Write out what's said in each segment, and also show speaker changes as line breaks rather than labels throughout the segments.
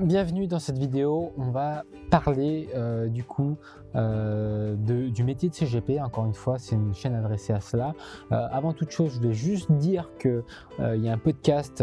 bienvenue dans cette vidéo. On va parler euh, du coup euh, du métier de CGP. Encore une fois, c'est une chaîne adressée à cela. Euh, avant toute chose, je vais juste dire que il y a un podcast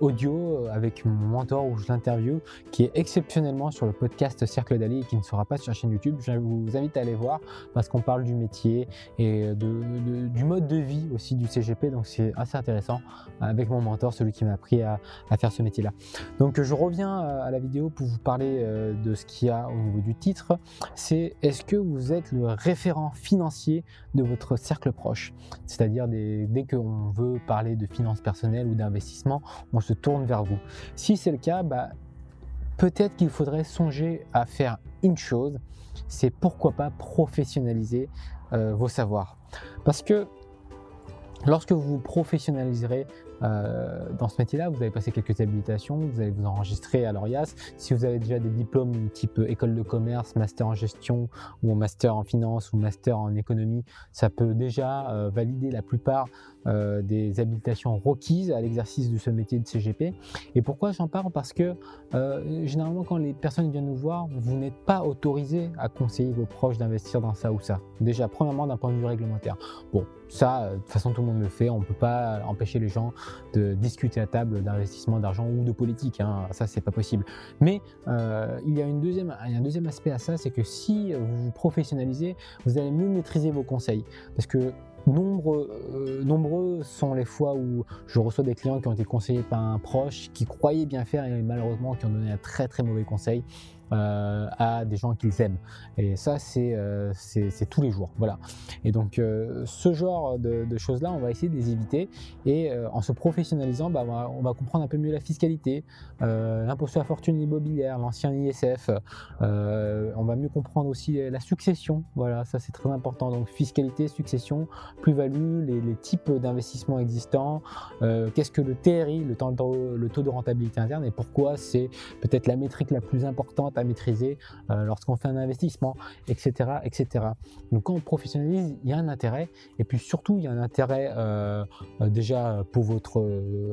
audio avec mon mentor où je l'interview qui est exceptionnellement sur le podcast Cercle d'Ali et qui ne sera pas sur la chaîne YouTube. Je vous invite à aller voir parce qu'on parle du métier et du mode de vie aussi du CGP. Donc c'est assez intéressant avec mon mentor, celui qui m'a appris à, à faire ce métier-là. Donc je reviens à la vidéo pour vous parler de ce qu'il y a au niveau du titre. C'est est-ce que vous êtes le référent financier de votre cercle proche? C'est-à-dire dès qu'on veut parler de finances personnelles ou d'investissement, on se tourne vers vous. Si c'est le cas, bah, peut-être qu'il faudrait songer à faire une chose, c'est pourquoi pas professionnaliser euh, vos savoirs. Parce que lorsque vous vous professionnaliserez euh, dans ce métier-là, vous allez passer quelques habilitations, vous allez vous enregistrer à l'ORIAS. Si vous avez déjà des diplômes type école de commerce, master en gestion ou master en finance ou master en économie, ça peut déjà euh, valider la plupart euh, des habilitations requises à l'exercice de ce métier de CGP. Et pourquoi j'en parle? Parce que généralement quand les personnes viennent nous voir, vous n'êtes pas autorisé à conseiller vos proches d'investir dans ça ou ça. Déjà, premièrement d'un point de vue réglementaire. Bon, ça, de toute façon, tout le monde le fait. On ne peut pas empêcher les gens de discuter à table d'investissement d'argent ou de politique. Hein. Ça, c'est pas possible. Mais euh, il y a une deuxième, un deuxième aspect à ça, c'est que si vous vous professionnalisez, vous allez mieux maîtriser vos conseils. Parce que Nombreux, euh, nombreux, sont les fois où je reçois des clients qui ont été conseillés par un proche qui croyait bien faire et malheureusement qui ont donné un très très mauvais conseil. Euh, à des gens qu'ils aiment. Et ça, euh, c'est tous les jours. Voilà. Et donc, euh, ce genre de, choses-là, on va essayer de les éviter. Et en se professionnalisant, bah, on, va, comprendre un peu mieux la fiscalité, l'impôt sur la fortune immobilière, l'ancien ISF. on va mieux comprendre aussi la succession. Voilà, ça c'est très important. Donc, fiscalité, succession, plus-value, les, types d'investissements existants, qu'est-ce que le TRI, le taux de rentabilité interne, et pourquoi c'est peut-être la métrique la plus importante maîtriser euh, lorsqu'on fait un investissement, etc., etc. Donc quand on professionnalise, il y a un intérêt, et puis surtout il y a un intérêt euh, euh, déjà pour votre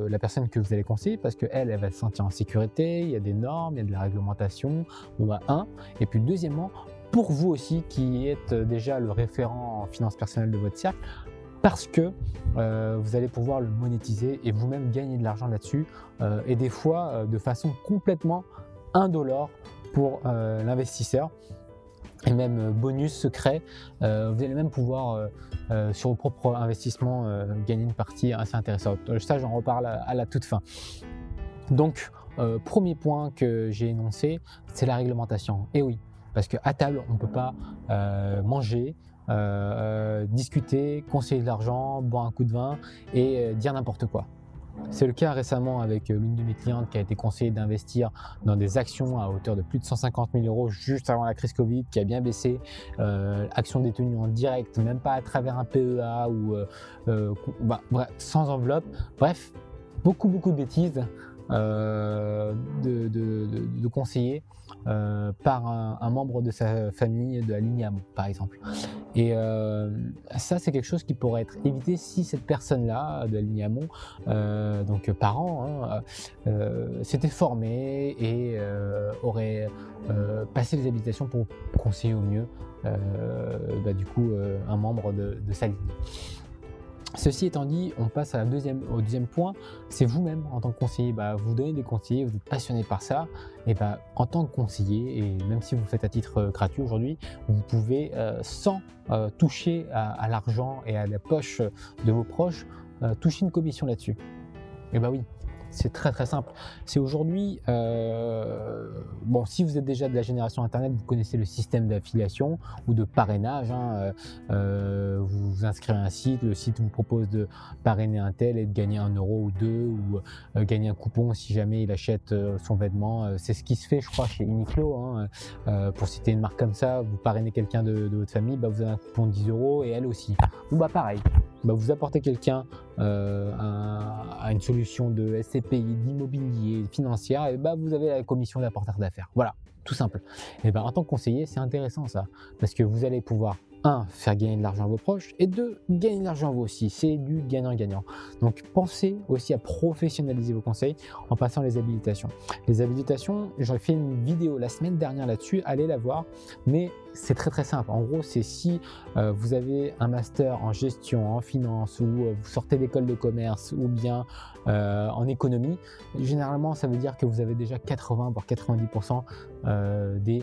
la personne que vous allez conseiller, parce que elle, elle va se sentir en sécurité, il y a des normes, il y a de la réglementation. On va un, et puis deuxièmement pour vous aussi qui êtes déjà le référent en finance personnelle de votre cercle, parce que vous allez pouvoir le monétiser et vous-même gagner de l'argent là-dessus, et des fois de façon complètement indolore pour euh, l'investisseur et même euh, bonus secret. Euh, vous allez même pouvoir, sur vos propres investissements, gagner une partie assez intéressante. Ça, j'en reparle à, la toute fin. Donc, premier point que j'ai énoncé, c'est la réglementation. Et oui, parce qu'à table, on ne peut pas manger, discuter, conseiller de l'argent, boire un coup de vin et dire n'importe quoi. C'est le cas récemment avec euh, l'une de mes clientes qui a été conseillée d'investir dans des actions à hauteur de plus de 150 000 euros juste avant la crise Covid, qui a bien baissé, euh, actions détenues en direct, même pas à travers un PEA ou euh, bah, sans enveloppe. Bref, beaucoup beaucoup de bêtises de, de, conseillers par un, membre de sa famille de la ligne par exemple. Et euh, ça, c'est quelque chose qui pourrait être évité si cette personne-là, de la euh, donc parent, hein, euh, s'était formé et aurait passé les habilitations pour conseiller au mieux, bah, du coup, un membre de, de sa ligne. Ceci étant dit, on passe à la deuxième, au deuxième point, c'est vous-même en tant que conseiller. Bah, vous donnez des conseillers, vous êtes passionné par ça, et bah, en tant que conseiller, et même si vous faites à titre euh, gratuit aujourd'hui, vous pouvez, euh, sans euh, toucher à, l'argent et à la poche de vos proches, toucher une commission là-dessus. Et bah oui, c'est très très simple. C'est aujourd'hui, euh, bon, si vous êtes déjà de la génération Internet, vous connaissez le système d'affiliation ou de parrainage. Hein, euh, euh, vous vous inscrivez à un site, le site vous propose de parrainer un tel et de gagner un euro ou deux ou gagner un coupon si jamais il achète son vêtement. C'est ce qui se fait, je crois, chez Uniqlo. Hein. pour citer une marque comme ça, vous parrainez quelqu'un de, votre famille, bah, vous avez un coupon de 10 euros et elle aussi. Ou bah pareil, bah, vous apportez quelqu'un euh, à, une solution de SCPI, d'immobilier, financière, et bah, vous avez la commission d'apporteur d'affaires. Voilà, tout simple. Et ben, en tant que conseiller, c'est intéressant ça, parce que vous allez pouvoir un, faire gagner de l'argent à vos proches, et deux, gagner de l'argent à vous aussi. C'est du gagnant-gagnant. Donc pensez aussi à professionnaliser vos conseils en passant les habilitations. Les habilitations, j'aurais fait une vidéo la semaine dernière là-dessus, allez la voir, mais c'est très très simple. En gros, c'est si euh, vous avez un master en gestion, en finance, ou euh, vous sortez d'école de commerce, ou bien euh, en économie, généralement ça veut dire que vous avez déjà 80 voire 90% des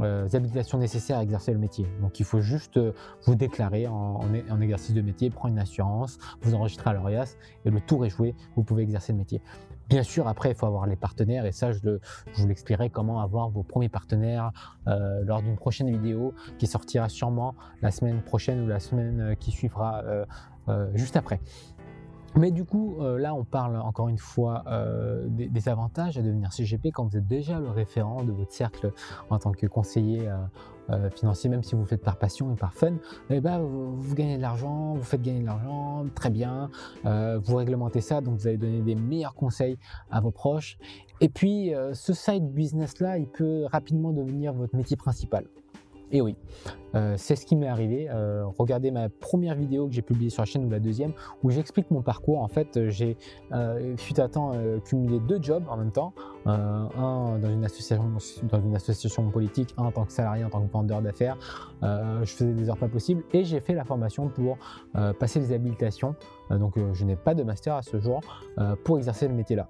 euh, habilitations nécessaires à exercer le métier. Donc il faut juste euh, vous déclarer en, exercice de métier, prendre une assurance, vous enregistrer à l'ORIAS et le tour est joué, vous pouvez exercer le métier. Bien sûr, après, il faut avoir les partenaires et ça, je, vous l'expliquerai comment avoir vos premiers partenaires euh, lors d'une prochaine vidéo qui sortira sûrement la semaine prochaine ou la semaine qui suivra juste après. Mais du coup, euh, là, on parle encore une fois euh, des, avantages à devenir CGP quand vous êtes déjà le référent de votre cercle en tant que conseiller euh, financier, même si vous le faites par passion et par fun. Eh ben, vous, gagnez de l'argent, vous faites gagner de l'argent, très bien. vous réglementez ça, donc vous allez donner des meilleurs conseils à vos proches. Et puis, ce side business-là, il peut rapidement devenir votre métier principal. Et oui, euh, c'est ce qui m'est arrivé. Euh, regardez ma première vidéo que j'ai publiée sur la chaîne ou la deuxième où j'explique mon parcours. En fait, j'ai euh, fut à temps cumulé deux jobs en même temps. un dans une association dans une association politique, un en tant que salarié, en tant que vendeur d'affaires. je faisais des heures pas possibles et j'ai fait la formation pour passer les habilitations. donc je n'ai pas de master à ce jour pour exercer le métier là.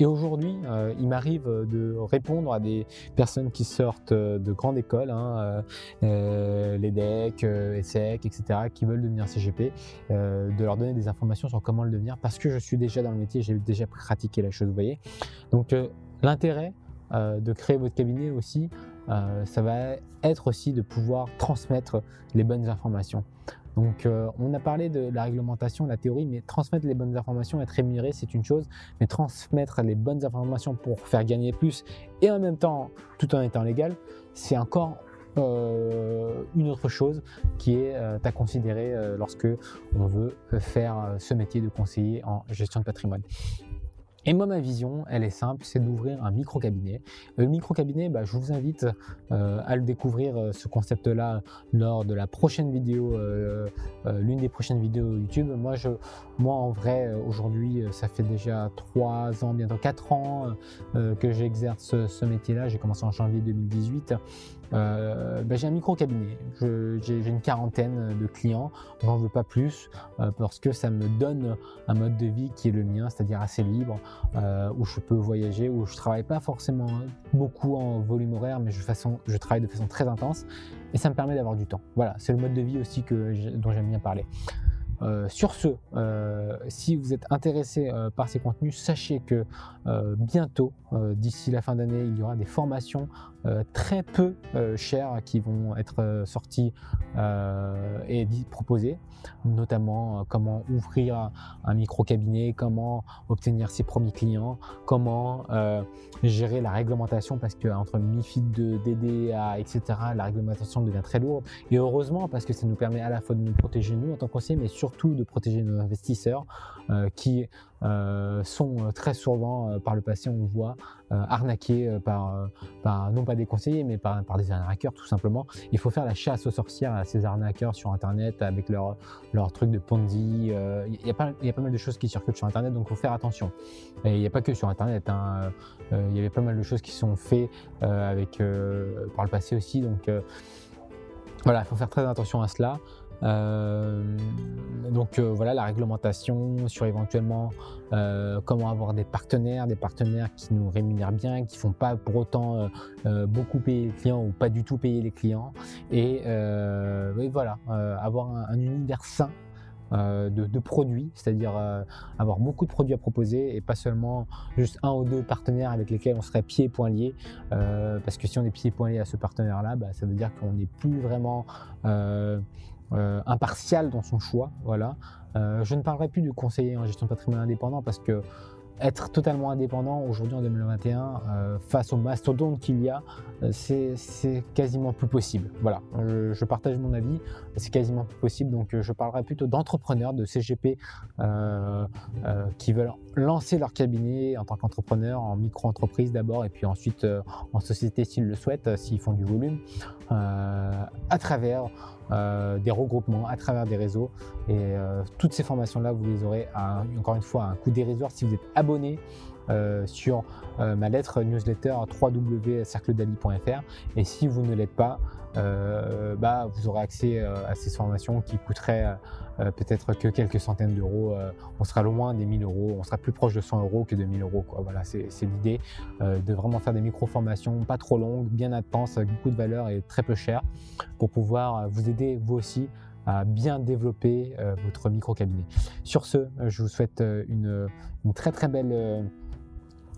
Et aujourd'hui, euh, il m'arrive de répondre à des personnes qui sortent euh, de grandes écoles, hein, euh, l'EDEC, ESSEC, etc., qui veulent devenir CGP, de leur donner des informations sur comment le devenir parce que je suis déjà dans le métier, j'ai déjà pratiqué la chose, vous voyez. Donc l'intérêt de créer votre cabinet aussi, ça va être aussi de pouvoir transmettre les bonnes informations. Donc euh, on a parlé de la réglementation, de la théorie, mais transmettre les bonnes informations, être rémunéré, c'est une chose, mais transmettre les bonnes informations pour faire gagner plus et en même temps, tout en étant légal, c'est encore euh, une autre chose qui est euh, à considérer lorsque on veut faire ce métier de conseiller en gestion de patrimoine. Et moi, ma vision, elle est simple, c'est d'ouvrir un micro-cabinet. Le micro-cabinet, bah, je vous invite euh, à le découvrir, euh, ce concept-là, lors de la prochaine vidéo, euh, l'une des prochaines vidéos YouTube. Moi, en vrai, aujourd'hui, ça fait déjà 3 ans, bientôt 4 ans que j'exerce ce, ce métier-là. J'ai commencé en janvier 2018. Euh, ben, j'ai un micro cabinet, j'ai une quarantaine de clients, j'en veux pas plus euh, parce que ça me donne un mode de vie qui est le mien, c'est-à-dire assez libre, euh, où je peux voyager, où je travaille pas forcément beaucoup en volume horaire, mais je, travaille de façon très intense et ça me permet d'avoir du temps. Voilà, c'est le mode de vie aussi dont j'aime bien parler. Euh, sur ce, euh, si vous êtes intéressé euh, par ces contenus, sachez que bientôt, d'ici la fin d'année, il y aura des formations très peu chères qui vont être sorties et proposées, notamment comment ouvrir un micro-cabinet, comment obtenir ses premiers clients, comment gérer la réglementation parce qu'entre MIFID 2, DDA, etc., la réglementation devient très lourde. Et heureusement, parce que ça nous permet à la fois de nous protéger nous en tant qu'anciens, mais surtout de protéger nos investisseurs euh, qui euh, sont euh, très souvent par le passé, on voit, arnaqués par, par, non pas des conseillers, mais par, des arnaqueurs tout simplement. Il faut faire la chasse aux sorcières à ces arnaqueurs sur Internet avec leurs leur trucs de Ponzi. Il y, a pas, pas mal de choses qui circulent sur Internet, donc il faut faire attention. Et il n'y a pas que sur Internet. Hein, il y avait pas mal de choses qui sont faites avec, par le passé aussi. Donc voilà, il faut faire très attention à cela. Euh, donc euh, voilà la réglementation sur éventuellement euh, comment avoir des partenaires, des partenaires qui nous rémunèrent bien, qui font pas pour autant beaucoup payer les clients ou pas du tout payer les clients. Et, voilà, avoir un, univers sain de, produits, c'est-à-dire avoir beaucoup de produits à proposer et pas seulement juste un ou deux partenaires avec lesquels on serait pieds et poings liés. parce que si on est pieds et poings liés à ce partenaire-là, bah, ça veut dire qu'on n'est plus vraiment impartial dans son choix. Voilà. Euh, je ne parlerai plus du conseiller en gestion de patrimoine indépendant parce que être totalement indépendant aujourd'hui en 2021 euh, face au mastodonte qu'il y a, euh, c'est quasiment plus possible. Voilà, je, partage mon avis, c'est quasiment plus possible. Donc je parlerai plutôt d'entrepreneurs, de CGP qui veulent lancer leur cabinet en tant qu'entrepreneur, en micro-entreprise d'abord, et puis ensuite en société s'ils le souhaitent, s'ils font du volume, à travers des regroupements, à travers des réseaux. Et toutes ces formations-là, vous les aurez encore une fois à un coût dérisoire si vous êtes abonné euh, sur euh, ma lettre newsletter www.cercledali.fr et si vous ne l'êtes pas, euh, bah, vous aurez accès à ces formations qui coûteraient peut-être que quelques centaines d'euros. on sera loin des 1000 euros, on sera plus proche de 100 euros que de 1000 euros. Quoi. Voilà, c'est l'idée de vraiment faire des micro-formations pas trop longues, bien intenses, avec beaucoup de valeur et très peu cher pour pouvoir vous aider vous aussi à bien développer votre micro-cabinet. Sur ce, je vous souhaite une très très belle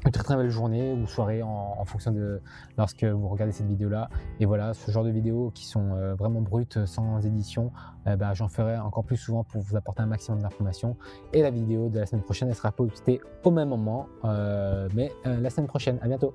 une très très belle journée ou soirée en, fonction de lorsque vous regardez cette vidéo là et voilà ce genre de vidéos qui sont euh, vraiment brutes sans édition euh, bah, j'en ferai encore plus souvent pour vous apporter un maximum d'informations. Et la vidéo de la semaine prochaine elle sera postée au même moment euh, mais la semaine prochaine. À bientôt